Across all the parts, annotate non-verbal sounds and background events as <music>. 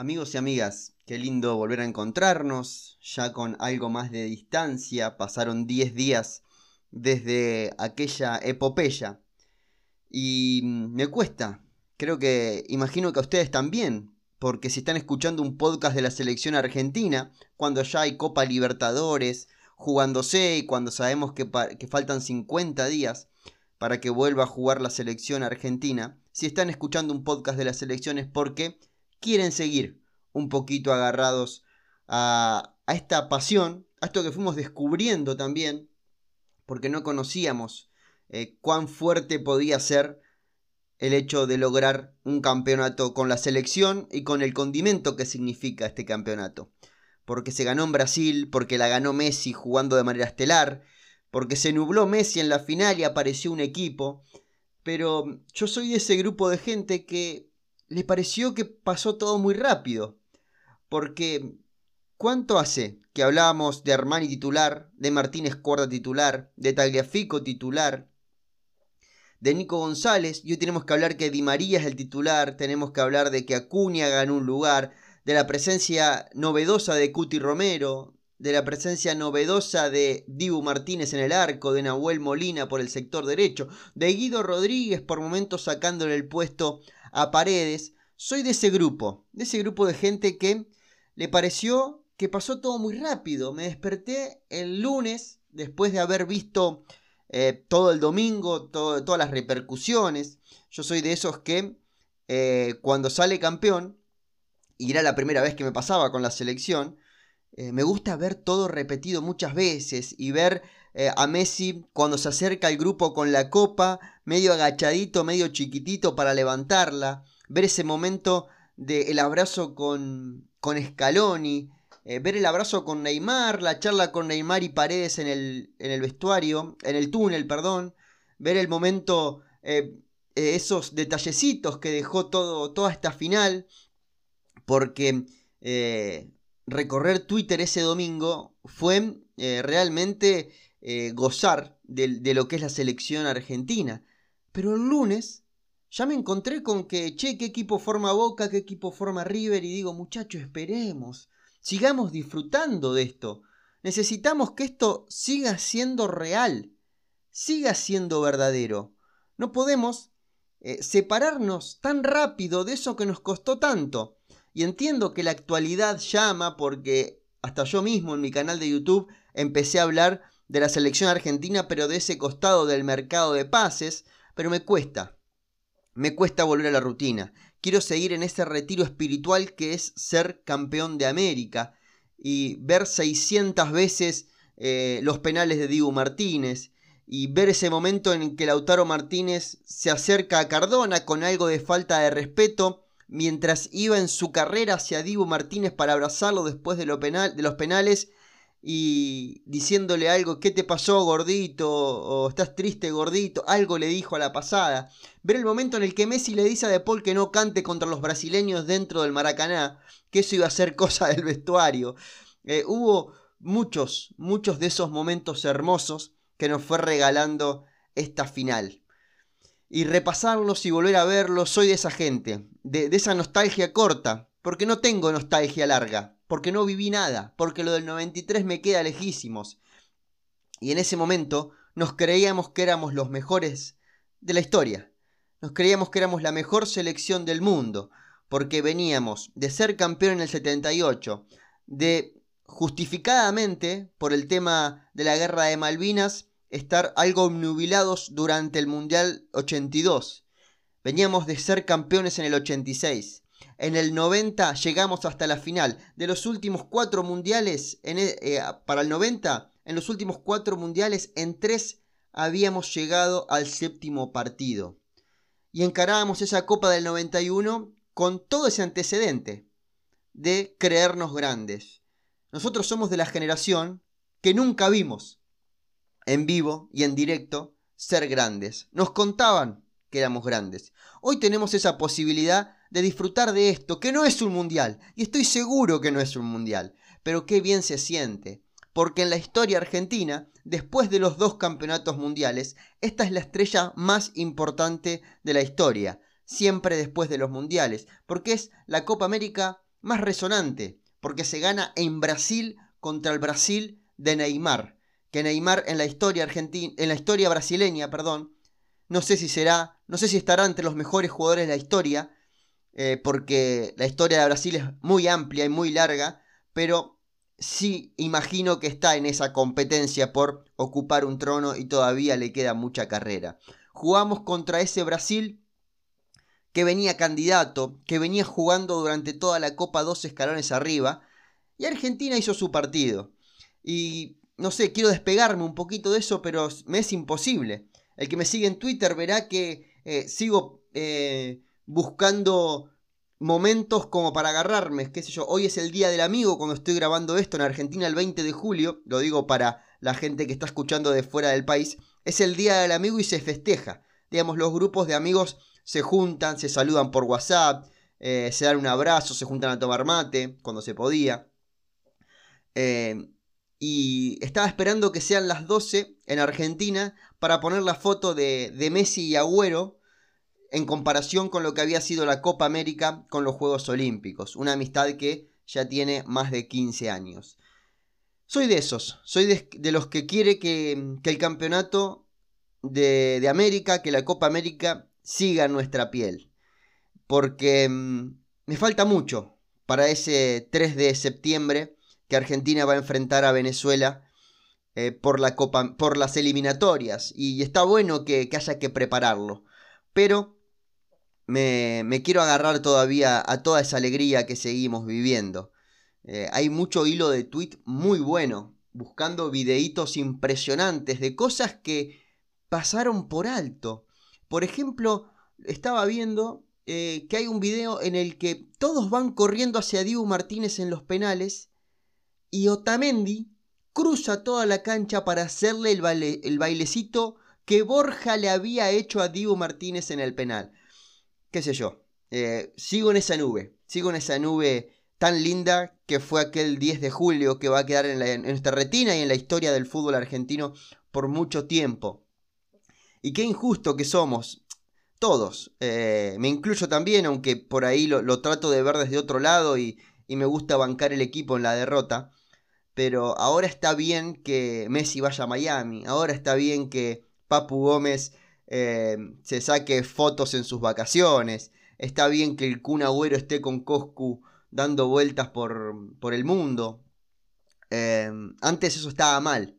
Amigos y amigas, qué lindo volver a encontrarnos, ya con algo más de distancia, pasaron 10 días desde aquella epopeya. Y me cuesta, creo que imagino que a ustedes también, porque si están escuchando un podcast de la selección argentina, cuando ya hay Copa Libertadores jugándose y cuando sabemos que, faltan 50 días para que vuelva a jugar la selección argentina, si están escuchando un podcast de las elecciones porque quieren seguir un poquito agarrados a, esta pasión, a esto que fuimos descubriendo también, porque no conocíamos eh, cuán fuerte podía ser el hecho de lograr un campeonato con la selección y con el condimento que significa este campeonato. Porque se ganó en Brasil, porque la ganó Messi jugando de manera estelar, porque se nubló Messi en la final y apareció un equipo. Pero yo soy de ese grupo de gente que le pareció que pasó todo muy rápido. Porque, ¿cuánto hace que hablábamos de Armani titular, de Martínez Cuerda titular, de Tagliafico titular, de Nico González? Y hoy tenemos que hablar que Di María es el titular, tenemos que hablar de que Acuña ganó un lugar, de la presencia novedosa de Cuti Romero, de la presencia novedosa de Dibu Martínez en el arco, de Nahuel Molina por el sector derecho, de Guido Rodríguez por momentos sacándole el puesto a Paredes. Soy de ese grupo, de ese grupo de gente que le pareció que pasó todo muy rápido. Me desperté el lunes después de haber visto eh, todo el domingo, todas las repercusiones. Yo soy de esos que eh, cuando sale campeón, y era la primera vez que me pasaba con la selección, eh, me gusta ver todo repetido muchas veces y ver a Messi cuando se acerca al grupo con la copa, medio agachadito, medio chiquitito para levantarla, ver ese momento del abrazo con, con Scaloni, eh, ver el abrazo con Neymar, la charla con Neymar y Paredes en el, en el vestuario, en el túnel, perdón, ver el momento, eh, eh, esos detallecitos que dejó todo, toda esta final, porque recorrer Twitter ese domingo fue realmente gozar de, lo que es la selección argentina. Pero el lunes ya me encontré con que, che, qué equipo forma Boca, qué equipo forma River, y digo, muchachos, esperemos, sigamos disfrutando de esto. Necesitamos que esto siga siendo real, siga siendo verdadero. No podemos eh, separarnos tan rápido de eso que nos costó tanto. Y entiendo que la actualidad llama porque hasta yo mismo en mi canal de YouTube empecé a hablar de la selección argentina, pero de ese costado del mercado de pases, pero me cuesta. Me cuesta volver a la rutina. Quiero seguir en ese retiro espiritual que es ser campeón de América y ver 600 veces eh, los penales de Dibu Martínez y ver ese momento en que Lautaro Martínez se acerca a Cardona con algo de falta de respeto mientras iba en su carrera hacia Dibu Martínez para abrazarlo después de, los penales y diciéndole algo, ¿qué te pasó gordito? o estás triste gordito, algo le dijo a la pasada. Ver el momento en el que Messi le dice a De Paul que no cante contra los brasileños dentro del Maracaná, que eso iba a ser <laughs> cosa del vestuario. Eh, hubo muchos, muchos de esos momentos hermosos que nos fue regalando esta final. Y repasarlos y volver a verlos, soy de esa gente, de esa nostalgia corta, porque no tengo nostalgia larga porque no viví nada, porque lo del 93 me queda lejísimos. Y en ese momento nos creíamos que éramos los mejores de la historia. Nos creíamos que éramos la mejor selección del mundo, porque veníamos de ser campeón en el 78, de justificadamente, por el tema de la guerra de Malvinas, estar algo obnubilados durante el Mundial 82. Veníamos de ser campeones en el 86. En el 90 llegamos hasta la final. De los últimos cuatro mundiales, en, e, eh, para el 90, en los últimos cuatro mundiales, en tres habíamos llegado al séptimo partido. Y encarábamos esa Copa del 91 con todo ese antecedente de creernos grandes. Nosotros somos de la generación que nunca vimos en vivo y en directo ser grandes. Nos contaban que éramos grandes. Hoy tenemos esa posibilidad de disfrutar de esto, que no es un mundial, y estoy seguro que no es un mundial, pero qué bien se siente, porque en la historia argentina, después de los dos campeonatos mundiales, esta es la estrella más importante de la historia, siempre después de los mundiales, porque es la Copa América más resonante, porque se gana en Brasil contra el Brasil de Neymar, que Neymar en la historia argentina, en la historia brasileña, perdón, no sé si será, no sé si estará entre los mejores jugadores de la historia, eh, porque la historia de Brasil es muy amplia y muy larga, pero sí imagino que está en esa competencia por ocupar un trono y todavía le queda mucha carrera. Jugamos contra ese Brasil que venía candidato, que venía jugando durante toda la Copa dos escalones arriba, y Argentina hizo su partido. Y no sé, quiero despegarme un poquito de eso, pero me es imposible. El que me sigue en Twitter verá que eh, sigo eh, buscando momentos como para agarrarme, qué sé yo, hoy es el Día del Amigo cuando estoy grabando esto en Argentina el 20 de julio, lo digo para la gente que está escuchando de fuera del país, es el Día del Amigo y se festeja. Digamos, los grupos de amigos se juntan, se saludan por WhatsApp, eh, se dan un abrazo, se juntan a tomar mate cuando se podía. Eh, y estaba esperando que sean las 12 en Argentina para poner la foto de, de Messi y Agüero en comparación con lo que había sido la Copa América con los Juegos Olímpicos. Una amistad que ya tiene más de 15 años. Soy de esos, soy de, los que quiere que, el campeonato de, América, que la Copa América siga nuestra piel. Porque mm, me falta mucho para ese 3 de septiembre que Argentina va a enfrentar a Venezuela eh, por las eliminatorias. Y está bueno que, que haya que prepararlo. Pero me, quiero agarrar todavía a toda esa alegría que seguimos viviendo. Eh, hay mucho hilo de tweet muy bueno, buscando videitos impresionantes de cosas que pasaron por alto. Por ejemplo, estaba viendo eh, que hay un video en el que todos van corriendo hacia Dibu Martínez en los penales y Otamendi cruza toda la cancha para hacerle el, el bailecito que Borja le había hecho a Dibu Martínez en el penal qué sé yo, eh, sigo en esa nube, sigo en esa nube tan linda que fue aquel 10 de julio que va a quedar en, nuestra retina y en la historia del fútbol argentino por mucho tiempo. Y qué injusto que somos, todos, eh, me incluyo también, aunque por ahí lo, trato de ver desde otro lado y me gusta bancar el equipo en la derrota. Pero ahora está bien que Messi vaya a Miami, ahora está bien que Papu Gómez eh, se saque fotos en sus vacaciones. Está bien que el Kun Agüero esté con Coscu dando vueltas por, por el mundo. Eh, antes eso estaba mal.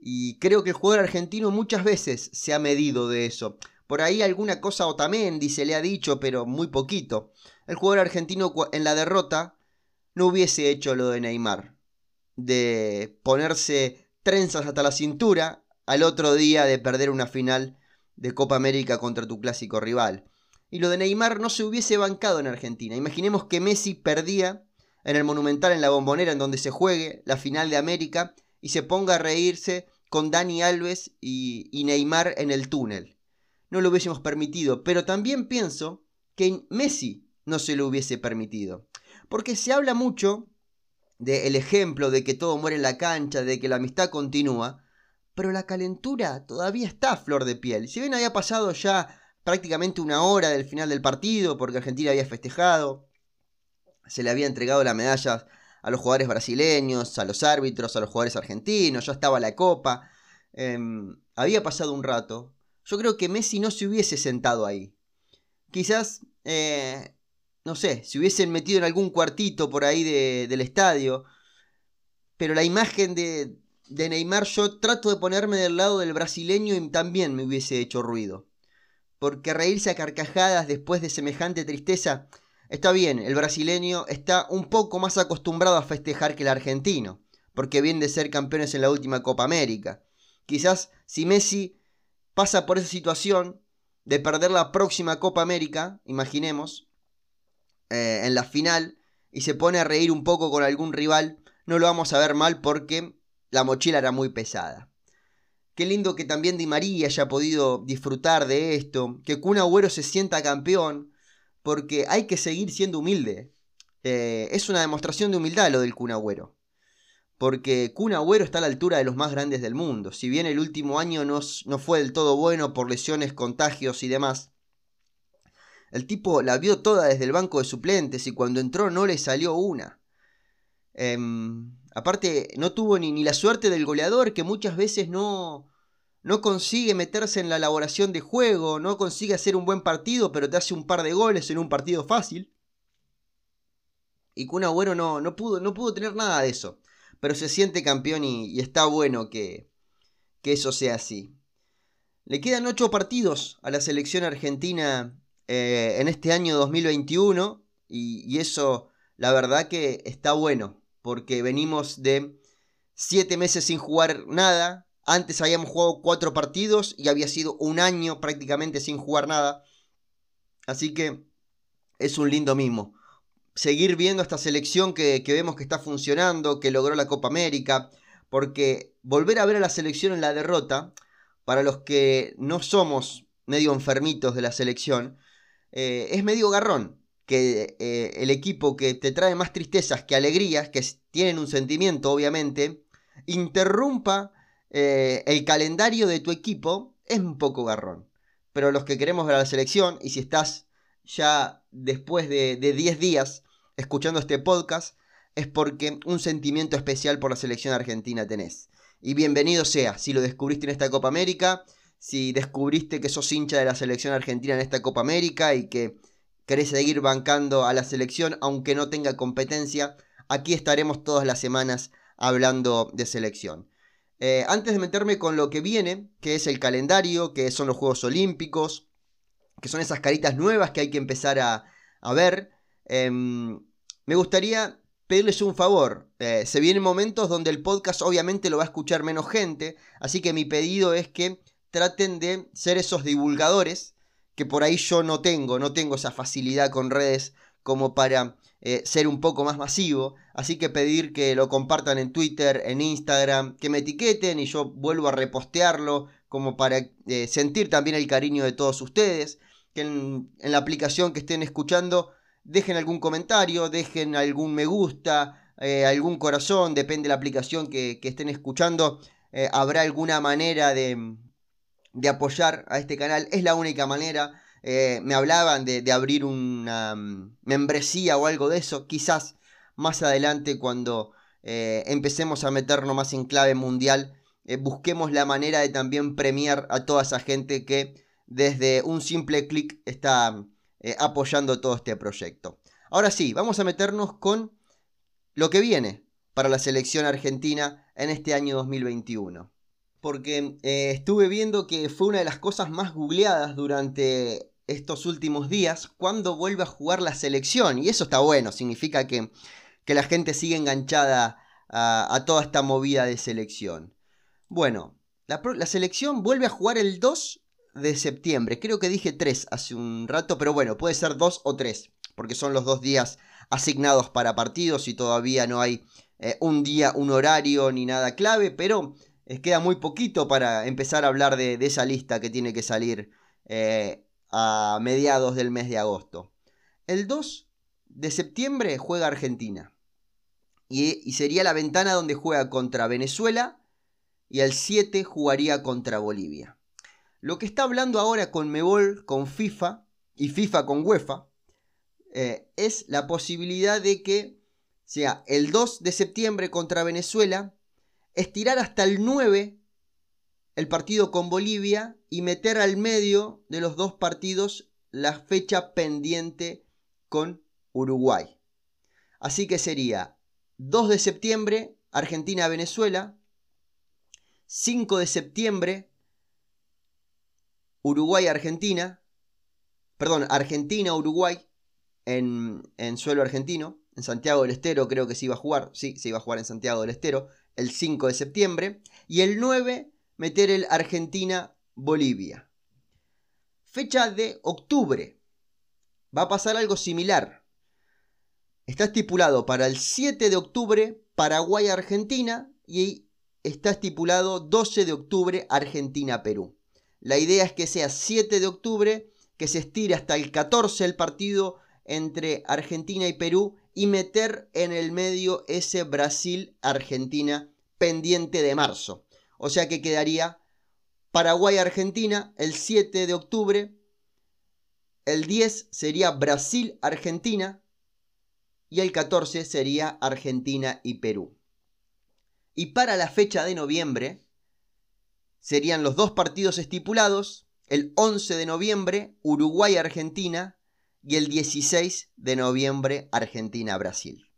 Y creo que el jugador argentino muchas veces se ha medido de eso. Por ahí alguna cosa Otamendi se le ha dicho, pero muy poquito. El jugador argentino en la derrota no hubiese hecho lo de Neymar. De ponerse trenzas hasta la cintura al otro día de perder una final de Copa América contra tu clásico rival. Y lo de Neymar no se hubiese bancado en Argentina. Imaginemos que Messi perdía en el Monumental en la Bombonera en donde se juegue la final de América y se ponga a reírse con Dani Alves y, Neymar en el túnel. No lo hubiésemos permitido, pero también pienso que Messi no se lo hubiese permitido. Porque se habla mucho del ejemplo de que todo muere en la cancha, de que la amistad continúa, pero la calentura todavía está a flor de piel. Si bien había pasado ya prácticamente una hora del final del partido, porque Argentina había festejado, se le había entregado la medalla a los jugadores brasileños, a los árbitros, a los jugadores argentinos, ya estaba la copa, em, había pasado un rato. Yo creo que Messi no se hubiese sentado ahí. Quizás, eh, no sé, se hubiesen metido en algún cuartito por ahí del estadio, pero la imagen de, de Neymar yo trato de ponerme del lado del brasileño y también me hubiese hecho ruido. Porque reírse a carcajadas después de semejante tristeza está bien, el brasileño está un poco más acostumbrado a festejar que el argentino, porque viene de ser campeones en la última Copa América. Quizás si Messi pasa por esa situación de perder la próxima Copa América, imaginemos, eh, en la final, y se pone a reír un poco con algún rival, no lo vamos a ver mal porque la mochila era muy pesada. Qué lindo que también Di María haya podido disfrutar de esto, que Kun Agüero se sienta campeón, porque hay que seguir siendo humilde. Eh, es una demostración de humildad lo del Kun Agüero. Porque Kun Agüero está a la altura de los más grandes del mundo. Si bien el último año no, no fue del todo bueno por lesiones, contagios y demás, El tipo la vio toda desde el banco de suplentes y cuando entró no le salió una. Em, aparte, no tuvo ni, ni, la suerte del goleador que muchas veces no, no consigue meterse en la elaboración de juego, no consigue hacer un buen partido, pero te hace un par de goles en un partido fácil. Y Kun Agüero no, no, pudo, no pudo tener nada de eso. Pero se siente campeón y, está bueno que, que, eso sea así. Le quedan ocho partidos a la selección argentina eh, en este año 2021 y, y eso la verdad que está bueno porque venimos de siete meses sin jugar nada, antes habíamos jugado cuatro partidos y había sido un año prácticamente sin jugar nada. Así que es un lindo mimo. Seguir viendo esta selección que, vemos que está funcionando, que logró la Copa América. Porque volver a ver a la selección en la derrota, para los que no somos medio enfermitos de la selección, eh, es medio garrón. Que eh, el equipo que te trae más tristezas que alegrías, que tienen un sentimiento obviamente, interrumpa eh, el calendario de tu equipo es un poco garrón. Pero los que queremos ver a la selección, y si estás ya después de 10 días escuchando este podcast, es porque un sentimiento especial por la selección argentina tenés. Y bienvenido sea, si lo descubriste en esta Copa América, si descubriste que sos hincha de la selección argentina en esta Copa América y que querés seguir bancando a la selección aunque no tenga competencia, aquí estaremos todas las semanas hablando de selección. Eh, antes de meterme con lo que viene, que es el calendario, que son los Juegos Olímpicos, que son esas caritas nuevas que hay que empezar a, ver, em, me gustaría pedirles un favor. Eh, se vienen momentos donde el podcast obviamente lo va a escuchar menos gente, así que mi pedido es que traten de ser esos divulgadores que por ahí yo no tengo, no tengo esa facilidad con redes como para eh, ser un poco más masivo. Así que pedir que lo compartan en Twitter, en Instagram, que me etiqueten y yo vuelvo a repostearlo como para eh, sentir también el cariño de todos ustedes. Que en, la aplicación que estén escuchando dejen algún comentario, dejen algún me gusta, eh, algún corazón, depende de la aplicación que, estén escuchando. habrá alguna manera de, de apoyar a este canal. Es la única manera. Eh, me hablaban de, abrir una mm, membresía o algo de eso. Quizás más adelante cuando eh, empecemos a meternos más en clave mundial, eh, busquemos la manera de también premiar a toda esa gente que desde un simple clic está apoyando todo este proyecto. Ahora sí, vamos a meternos con lo que viene para la selección argentina en este año 2021 porque eh, estuve viendo que fue una de las cosas más googleadas durante estos últimos días cuando vuelve a jugar la selección. Y eso está bueno, significa que, la gente sigue enganchada a, toda esta movida de selección. Bueno, la, la, selección vuelve a jugar el 2 de septiembre. Creo que dije 3 hace un rato, pero bueno, puede ser 2 o 3, porque son los dos días asignados para partidos y todavía no hay eh, un día, un horario ni nada clave, pero queda muy poquito para empezar a hablar de, esa lista que tiene que salir eh, a mediados del mes de agosto. El 2 de septiembre juega Argentina. Y, sería la ventana donde juega contra Venezuela. Y el 7 jugaría contra Bolivia. Lo que está hablando ahora con Mebol, con FIFA y FIFA con UEFA, eh, es la posibilidad de que sea el 2 de septiembre contra Venezuela estirar hasta el 9 el partido con Bolivia y meter al medio de los dos partidos la fecha pendiente con Uruguay. Así que sería 2 de septiembre Argentina-Venezuela, 5 de septiembre Uruguay-Argentina, perdón, Argentina-Uruguay en, en suelo argentino, en Santiago del Estero creo que se iba a jugar, sí, se iba a jugar en Santiago del Estero, el 5 de septiembre, y el 9 meter el Argentina-Bolivia. Fecha de octubre. Va a pasar algo similar. Está estipulado para el 7 de octubre Paraguay-Argentina y está estipulado 12 de octubre Argentina-Perú. La idea es que sea 7 de octubre, que se estire hasta el 14 el partido entre Argentina y Perú y meter en el medio ese Brasil-Argentina pendiente de marzo. O sea que quedaría Paraguay-Argentina el 7 de octubre, el 10 sería Brasil-Argentina y el 14 sería Argentina y Perú. Y para la fecha de noviembre serían los dos partidos estipulados, el 11 de noviembre Uruguay-Argentina y el 16 de noviembre Argentina-Brasil.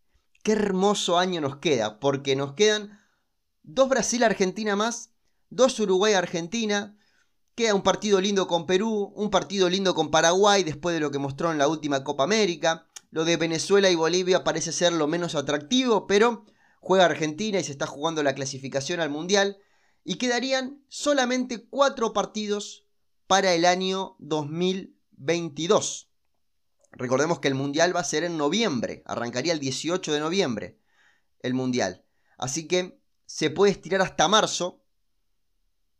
Qué hermoso año nos queda, porque nos quedan dos Brasil-Argentina más, dos Uruguay-Argentina, queda un partido lindo con Perú, un partido lindo con Paraguay después de lo que mostró en la última Copa América. Lo de Venezuela y Bolivia parece ser lo menos atractivo, pero juega Argentina y se está jugando la clasificación al Mundial. Y quedarían solamente cuatro partidos para el año 2022. Recordemos que el Mundial va a ser en noviembre, arrancaría el 18 de noviembre el Mundial. Así que se puede estirar hasta marzo.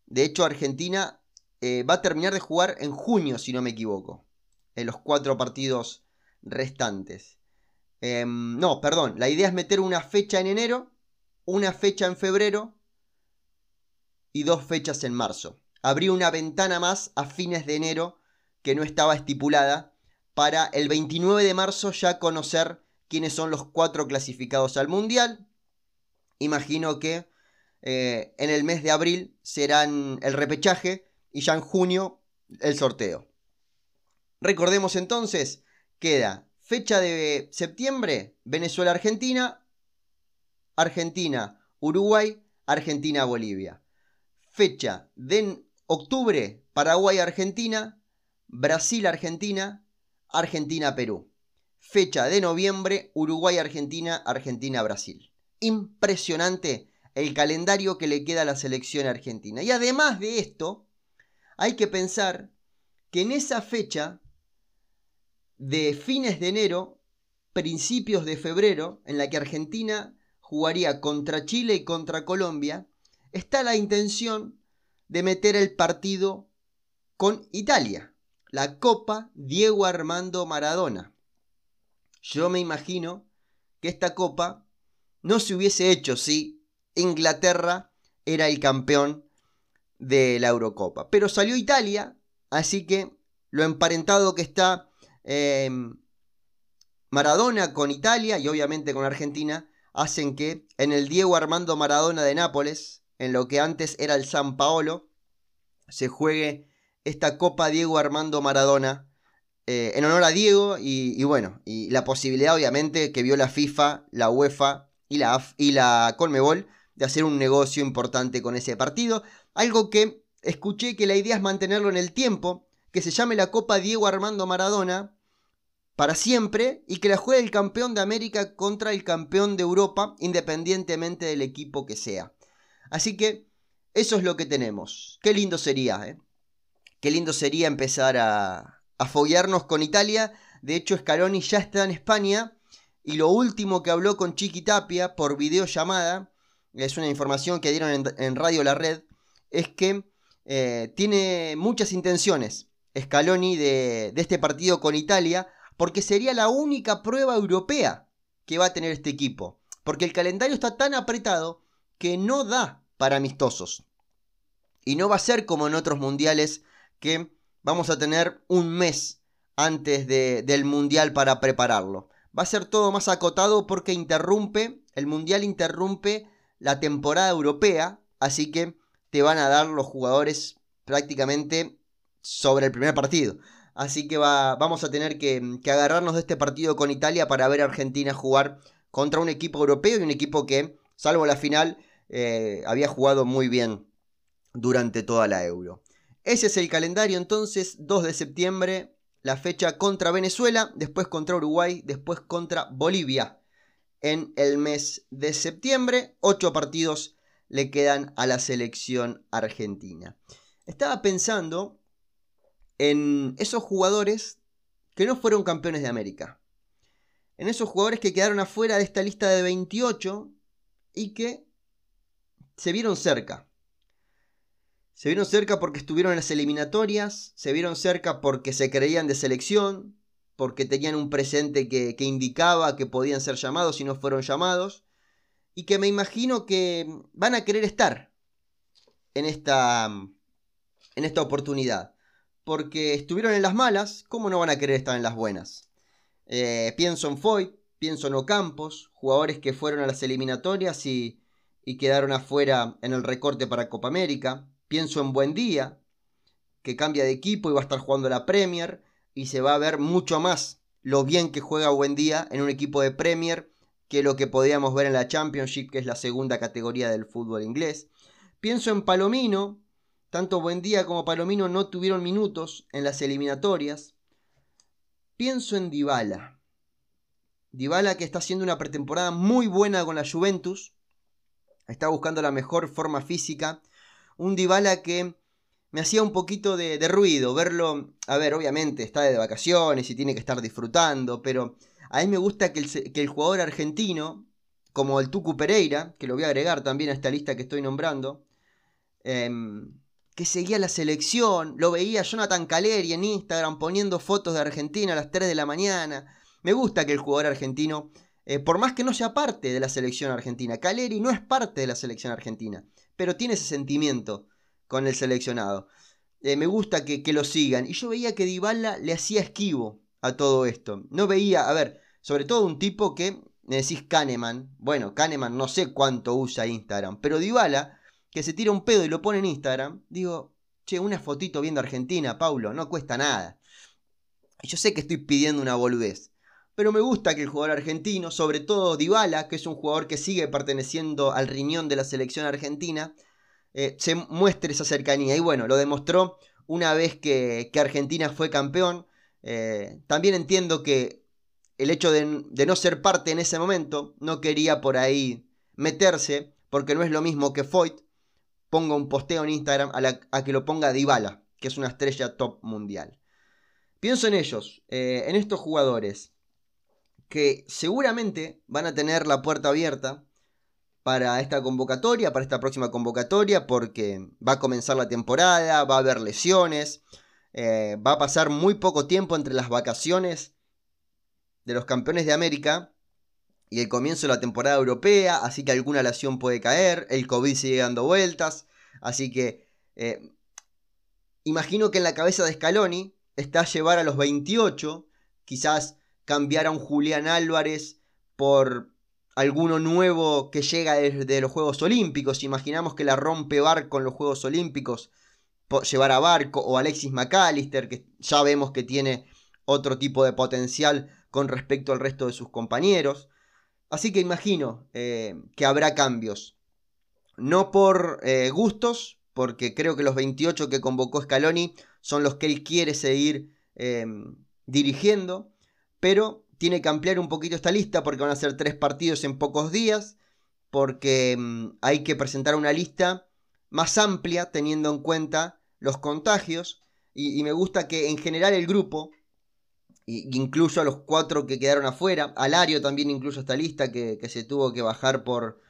De hecho, Argentina eh, va a terminar de jugar en junio, si no me equivoco. En los cuatro partidos restantes. Em, no, perdón. La idea es meter una fecha en enero, una fecha en febrero y dos fechas en marzo. Habría una ventana más a fines de enero que no estaba estipulada para el 29 de marzo ya conocer quiénes son los cuatro clasificados al Mundial. Imagino que eh, en el mes de abril serán el repechaje y ya en junio el sorteo. Recordemos entonces, queda fecha de septiembre, Venezuela-Argentina, Argentina-Uruguay, Argentina-Bolivia. Fecha de octubre, Paraguay-Argentina, Brasil-Argentina, Argentina-Perú. Fecha de noviembre, Uruguay-Argentina, Argentina-Brasil. Impresionante el calendario que le queda a la selección argentina. Y además de esto, hay que pensar que en esa fecha de fines de enero, principios de febrero, en la que Argentina jugaría contra Chile y contra Colombia, está la intención de meter el partido con Italia, la Copa Diego Armando Maradona. Yo me imagino que esta copa no se hubiese hecho si Inglaterra era el campeón de la Eurocopa. Pero salió Italia, así que lo emparentado que está em, Maradona con Italia y obviamente con Argentina hacen que en el Diego Armando Maradona de Nápoles, en lo que antes era el San Paolo, se juegue esta Copa Diego Armando Maradona eh, en honor a Diego y, bueno, y la posibilidad obviamente que vio la FIFA, la UEFA y la, y la Colmebol de hacer un negocio importante con ese partido. Algo que escuché que la idea es mantenerlo en el tiempo, que se llame la Copa Diego Armando Maradona para siempre y que la juegue el campeón de América contra el campeón de Europa, independientemente del equipo que sea. Así que eso es lo que tenemos. Qué lindo sería, ¿eh? Qué lindo sería empezar a, a foguearnos con Italia. De hecho, Scaloni ya está en España y lo último que habló con Chiqui Tapia por videollamada, es una información que dieron en Radio La Red, es que eh, tiene muchas intenciones Scaloni de, de este partido con Italia, porque sería la única prueba europea que va a tener este equipo. Porque el calendario está tan apretado que no da para amistosos. Y no va a ser como en otros mundiales que vamos a tener un mes antes del mundial para prepararlo. Va a ser todo más acotado porque interrumpe, el mundial interrumpe la temporada europea, así que te van a dar los jugadores prácticamente sobre el primer partido. Así que va, vamos a tener que, agarrarnos de este partido con Italia para ver a Argentina jugar contra un equipo europeo y un equipo que, salvo la final, eh, había jugado muy bien durante toda la Euro. Ese es el calendario entonces, 2 de septiembre, la fecha contra Venezuela, después contra Uruguay, después contra Bolivia. En el mes de septiembre, 8 partidos le quedan a la selección argentina. Estaba pensando en esos jugadores que no fueron campeones de América. En esos jugadores que quedaron afuera de esta lista de 28 y que se vieron cerca. Se vieron cerca porque estuvieron en las eliminatorias, se vieron cerca porque se creían de selección, porque tenían un presente que, que indicaba que podían ser llamados y no fueron llamados y que me imagino que van a querer estar en esta, en esta oportunidad. porque estuvieron en las malas, ¿cómo no van a querer estar en las buenas? Eh, pienso en Foyt, pienso en Ocampos, jugadores que fueron a las eliminatorias y, y quedaron afuera en el recorte para Copa América. Pienso en Buendía, que cambia de equipo y va a estar jugando la Premier y se va a ver mucho más lo bien que juega Buendía en un equipo de Premier que lo que podíamos ver en la Championship, que es la segunda categoría del fútbol inglés. Pienso en Palomino, tanto Buendía como Palomino no tuvieron minutos en las eliminatorias. Pienso en Dybala. Dybala que está haciendo una pretemporada muy buena con la Juventus. Está buscando la mejor forma física. Un Dybala que me hacía un poquito de, ruido verlo. A ver, obviamente está de vacaciones y tiene que estar disfrutando, pero a mí me gusta que el, jugador argentino, como el Tucu Pereira, que lo voy a agregar también a esta lista que estoy nombrando, em, que seguía la selección, lo veía Jonathan Caleri en Instagram poniendo fotos de Argentina a las 3 de la mañana. Me gusta que el jugador argentino, eh, por más que no sea parte de la selección argentina, Caleri no es parte de la selección argentina, pero tiene ese sentimiento con el seleccionado. Eh, me gusta que, lo sigan. Y yo veía que Dybala le hacía esquivo a todo esto. No veía, a ver, sobre todo un tipo que me decís Kahneman. Bueno, Kahneman no sé cuánto usa Instagram, pero Dybala, que se tira un pedo y lo pone en Instagram, digo, che, una fotito viendo Argentina, Paulo, no cuesta nada. Yo sé que estoy pidiendo una boludez. Pero me gusta que el jugador argentino, sobre todo Dybala, que es un jugador que sigue perteneciendo al riñón de la selección argentina, eh, se muestre esa cercanía. Y bueno, lo demostró una vez que, Argentina fue campeón. Eh, también entiendo que el hecho de, no ser parte en ese momento no quería por ahí meterse, porque no es lo mismo que Foyt ponga un posteo en Instagram a, que lo ponga Dybala, que es una estrella top mundial. Pienso en ellos, eh, en estos jugadores, que seguramente van a tener la puerta abierta para esta convocatoria, para esta próxima convocatoria, porque va a comenzar la temporada, va a haber lesiones, eh, va a pasar muy poco tiempo entre las vacaciones de los campeones de América y el comienzo de la temporada europea, así que alguna lesión puede caer, el COVID sigue dando vueltas, así que eh, imagino que en la cabeza de Scaloni está llevar a los 28, quizás cambiar a un Julián Álvarez por alguno nuevo que llega desde los Juegos Olímpicos. Imaginamos que la rompe Barco en los Juegos Olímpicos, llevar a Barco o Alexis McAllister, que ya vemos que tiene otro tipo de potencial con respecto al resto de sus compañeros. Así que imagino eh, que habrá cambios. No por eh, gustos, porque creo que los 28 que convocó Scaloni son los que él quiere seguir eh, dirigiendo, pero tiene que ampliar un poquito esta lista porque van a ser tres partidos en pocos días, porque mm, hay que presentar una lista más amplia teniendo en cuenta los contagios y, me gusta que en general el grupo, incluso a los cuatro que quedaron afuera, Alario también incluso esta lista que, se tuvo que bajar por,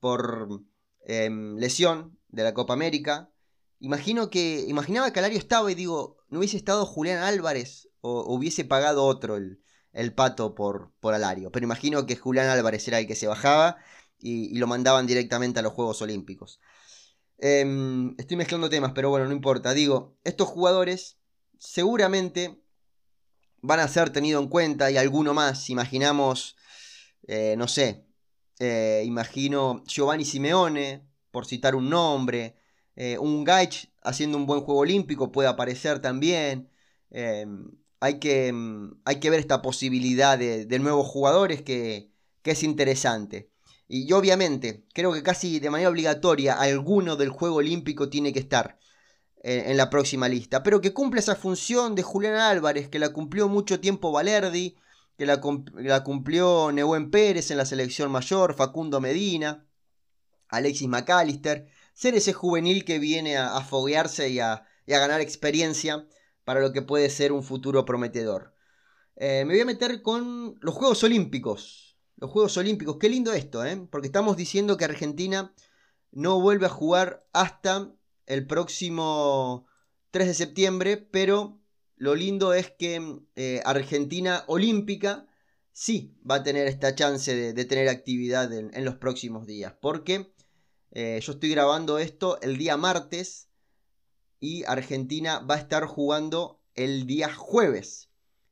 por em, lesión de la Copa América. Imagino que, imaginaba que Alario estaba y digo, no hubiese estado Julián Álvarez o hubiese pagado otro el, el pato por, por Alario. Pero imagino que Julián Álvarez era el que se bajaba y, lo mandaban directamente a los Juegos Olímpicos. Em, estoy mezclando temas, pero bueno, no importa. Digo, estos jugadores seguramente van a ser tenidos en cuenta y alguno más. Imaginamos, eh, no sé, eh, imagino Giovanni Simeone, por citar un nombre. Eh, un Gaich haciendo un buen juego olímpico puede aparecer también. Em, hay que, mm, hay que ver esta posibilidad de, nuevos jugadores que, es interesante. Y obviamente, creo que casi de manera obligatoria alguno del Juego Olímpico tiene que estar eh, en, la próxima lista. Pero que cumple esa función de Julián Álvarez, que la cumplió mucho tiempo Valerdi, que la, cumplió Nehuen Pérez en la selección mayor, Facundo Medina, Alexis McAllister. Ser ese juvenil que viene a, foguearse y a, ganar experiencia para lo que puede ser un futuro prometedor. Eh, me voy a meter con los Juegos Olímpicos. Los Juegos Olímpicos, qué lindo esto, ¿eh? porque estamos diciendo que Argentina no vuelve a jugar hasta el próximo 3 de septiembre, pero lo lindo es que eh, Argentina Olímpica sí va a tener esta chance de, tener actividad en, en, los próximos días, porque yo estoy grabando esto el día martes y Argentina va a estar jugando el día jueves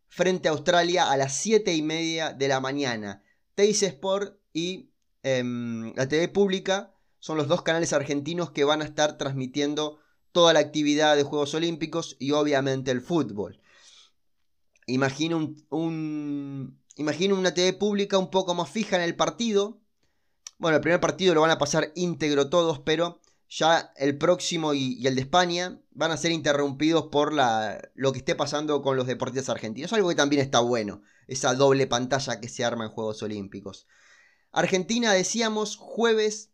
frente a Australia a las 7 y media de la mañana. Teis Sport y em, la TV Pública son los dos canales argentinos que van a estar transmitiendo toda la actividad de Juegos Olímpicos y obviamente el fútbol. Imagino una TV pública un poco más fija en el partido. Bueno, el primer partido lo van a pasar íntegro todos, pero ya el próximo y, el de España van a ser interrumpidos por lo que esté pasando con los deportistas argentinos. Algo que también está bueno, esa doble pantalla que se arma en Juegos Olímpicos. Argentina, decíamos, jueves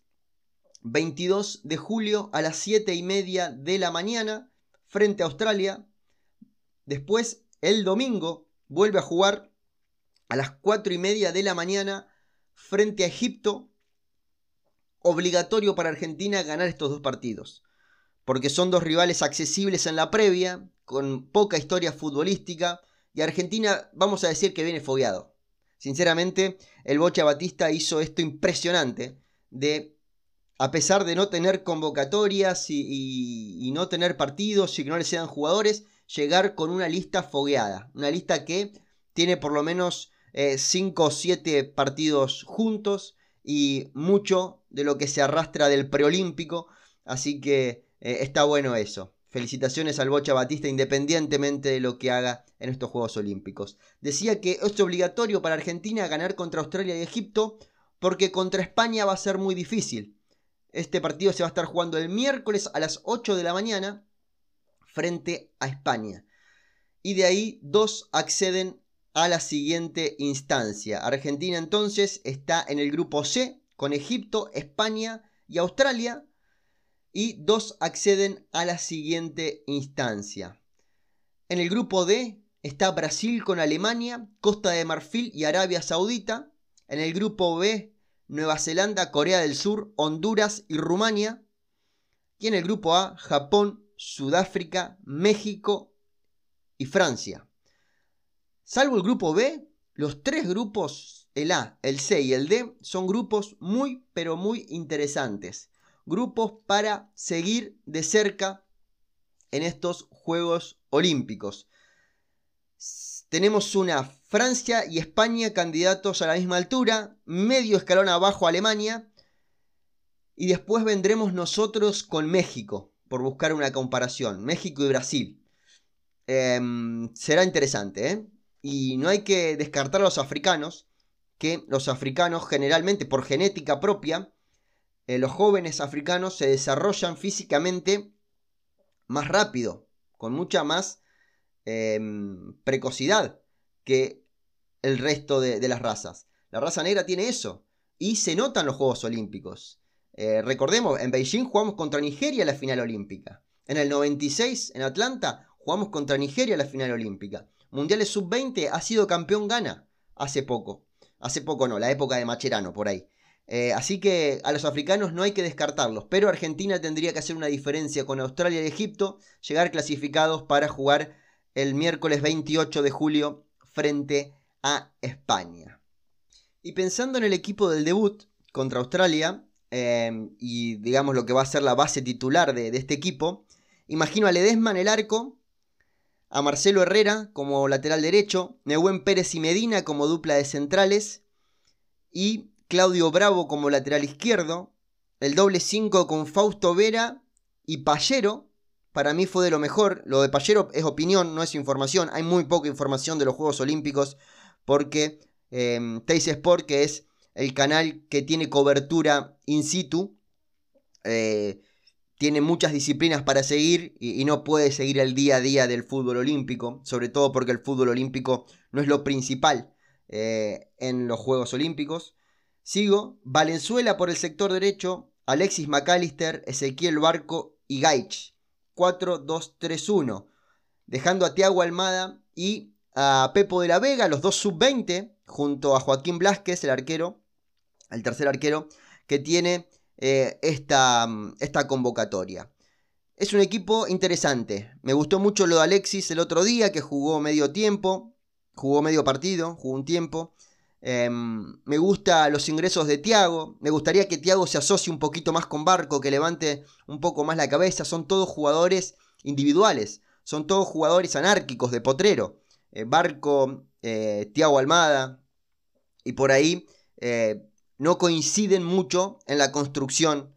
22 de julio a las 7 y media de la mañana frente a Australia. Después, el domingo, vuelve a jugar a las 4 y media de la mañana frente a Egipto. Obligatorio para Argentina ganar estos dos partidos. Porque son dos rivales accesibles en la previa, con poca historia futbolística. Y Argentina, vamos a decir que viene fogueado. Sinceramente, el Bocha Batista hizo esto impresionante de a pesar de no tener convocatorias y, no tener partidos y que no le sean jugadores, llegar con una lista fogueada. Una lista que tiene por lo menos 5 eh, o 7 partidos juntos y mucho de lo que se arrastra del preolímpico. Así que eh, está bueno eso. Felicitaciones al Bocha Batista independientemente de lo que haga en estos Juegos Olímpicos. Decía que es obligatorio para Argentina ganar contra Australia y Egipto porque contra España va a ser muy difícil. Este partido se va a estar jugando el miércoles a las 8 de la mañana frente a España. Y de ahí dos acceden a la siguiente instancia. Argentina entonces está en el grupo C con Egipto, España y Australia. Y dos acceden a la siguiente instancia. En el grupo D está Brasil con Alemania, Costa de Marfil y Arabia Saudita. En el grupo B Nueva Zelanda, Corea del Sur, Honduras y Rumania. Y en el grupo A, Japón, Sudáfrica, México y Francia. Salvo el grupo B, los tres grupos, el A, el C y el D, son grupos muy, pero muy interesantes. Grupos para seguir de cerca en estos Juegos Olímpicos. Tenemos una Francia y España candidatos a la misma altura, medio escalón abajo Alemania, y después vendremos nosotros con México, por buscar una comparación, México y Brasil. Em, será interesante, ¿eh? Y no hay que descartar a los africanos, que los africanos generalmente por genética propia, eh, los jóvenes africanos se desarrollan físicamente más rápido, con mucha más Em, precocidad que el resto de, las razas. La raza negra tiene eso y se nota en los Juegos Olímpicos. Eh, recordemos, en Beijing jugamos contra Nigeria la final olímpica. En el 96, en Atlanta, jugamos contra Nigeria la final olímpica. Mundiales sub-20 ha sido campeón Ghana hace poco. Hace poco no, la época de Macherano, por ahí. Eh, así que a los africanos no hay que descartarlos, pero Argentina tendría que hacer una diferencia con Australia y Egipto, llegar clasificados para jugar el miércoles 28 de julio frente a España. Y pensando en el equipo del debut contra Australia, em, y digamos lo que va a ser la base titular de, este equipo, imagino a Ledesma en el arco, a Marcelo Herrera como lateral derecho, Nehuen Pérez y Medina como dupla de centrales, y Claudio Bravo como lateral izquierdo, el doble 5 con Fausto Vera y Pallero para mí fue de lo mejor. Lo de Pallero es opinión, no es información. Hay muy poca información de los Juegos Olímpicos porque eh, Sport, que es el canal que tiene cobertura in situ, eh, tiene muchas disciplinas para seguir y, no puede seguir el día a día del fútbol olímpico, sobre todo porque el fútbol olímpico no es lo principal eh, en los Juegos Olímpicos. Sigo, Valenzuela por el sector derecho, Alexis McAllister, Ezequiel Barco y Gaich. 4-2-3-1, dejando a Tiago Almada y a Pepo de la Vega, los dos sub-20, junto a Joaquín Blasquez, el arquero, el tercer arquero, que tiene eh, esta, esta convocatoria. Es un equipo interesante. Me gustó mucho lo de Alexis el otro día, que jugó medio tiempo, jugó medio partido, jugó un tiempo. Em, me gusta los ingresos de Tiago. Me gustaría que Tiago se asocie un poquito más con Barco, que levante un poco más la cabeza. Son todos jugadores individuales. Son todos jugadores anárquicos de potrero. Eh, Barco, eh, Tiago Almada, y por ahí no coinciden mucho en la construcción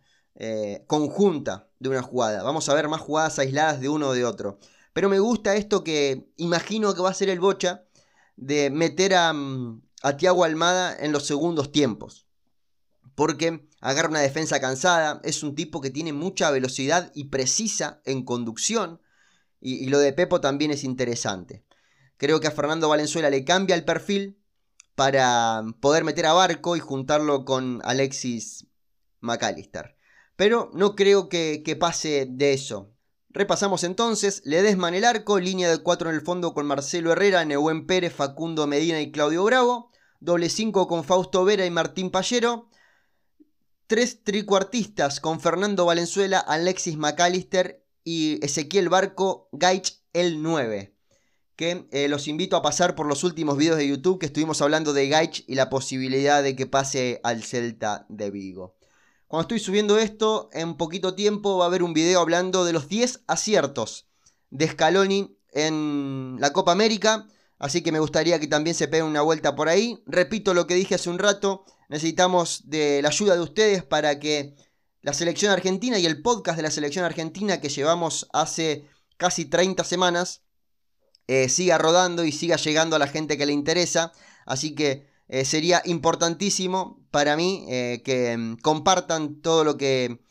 conjunta de una jugada. Vamos a ver más jugadas aisladas de uno o de otro. Pero me gusta esto que imagino que va a ser el Bocha de meter a, mm, a Tiago Almada en los segundos tiempos. Porque agarra una defensa cansada, es un tipo que tiene mucha velocidad y precisa en conducción. Y, lo de Pepo también es interesante. Creo que a Fernando Valenzuela le cambia el perfil para poder meter a Barco y juntarlo con Alexis McAllister. Pero no creo que, pase de eso. Repasamos entonces, Ledesma en el arco, línea de 4 en el fondo con Marcelo Herrera, Nehuen Pérez, Facundo Medina y Claudio Bravo, doble 5 con Fausto Vera y Martín Pallero, tres tricuartistas con Fernando Valenzuela, Alexis McAllister y Ezequiel Barco, Gaich el 9. Que eh, los invito a pasar por los últimos videos de YouTube que estuvimos hablando de Gaich y la posibilidad de que pase al Celta de Vigo. Cuando estoy subiendo esto, en poquito tiempo va a haber un video hablando de los 10 aciertos de Scaloni en la Copa América. Así que me gustaría que también se peguen una vuelta por ahí. Repito lo que dije hace un rato. Necesitamos de la ayuda de ustedes para que la selección argentina y el podcast de la selección argentina que llevamos hace casi 30 semanas eh, siga rodando y siga llegando a la gente que le interesa. Así que eh, sería importantísimo para mí eh, que mm, compartan todo lo que,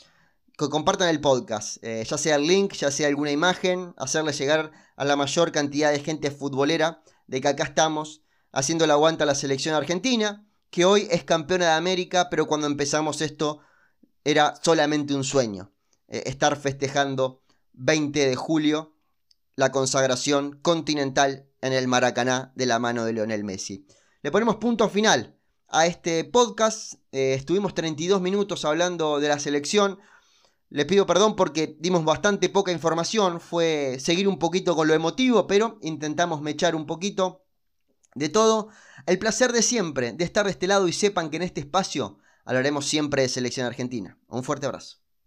que compartan el podcast, ya sea el link, ya sea alguna imagen, hacerle llegar a la mayor cantidad de gente futbolera de que acá estamos haciendo la aguanta a la selección argentina, que hoy es campeona de América, pero cuando empezamos esto era solamente un sueño. Estar festejando 20 de julio la consagración continental en el Maracaná de la mano de Leonel Messi. Le ponemos punto final a este podcast. Eh, estuvimos 32 minutos hablando de la selección. Le pido perdón porque dimos bastante poca información. Fue seguir un poquito con lo emotivo, pero intentamos mechar un poquito de todo. El placer de siempre de estar de este lado y sepan que en este espacio hablaremos siempre de selección argentina. Un fuerte abrazo.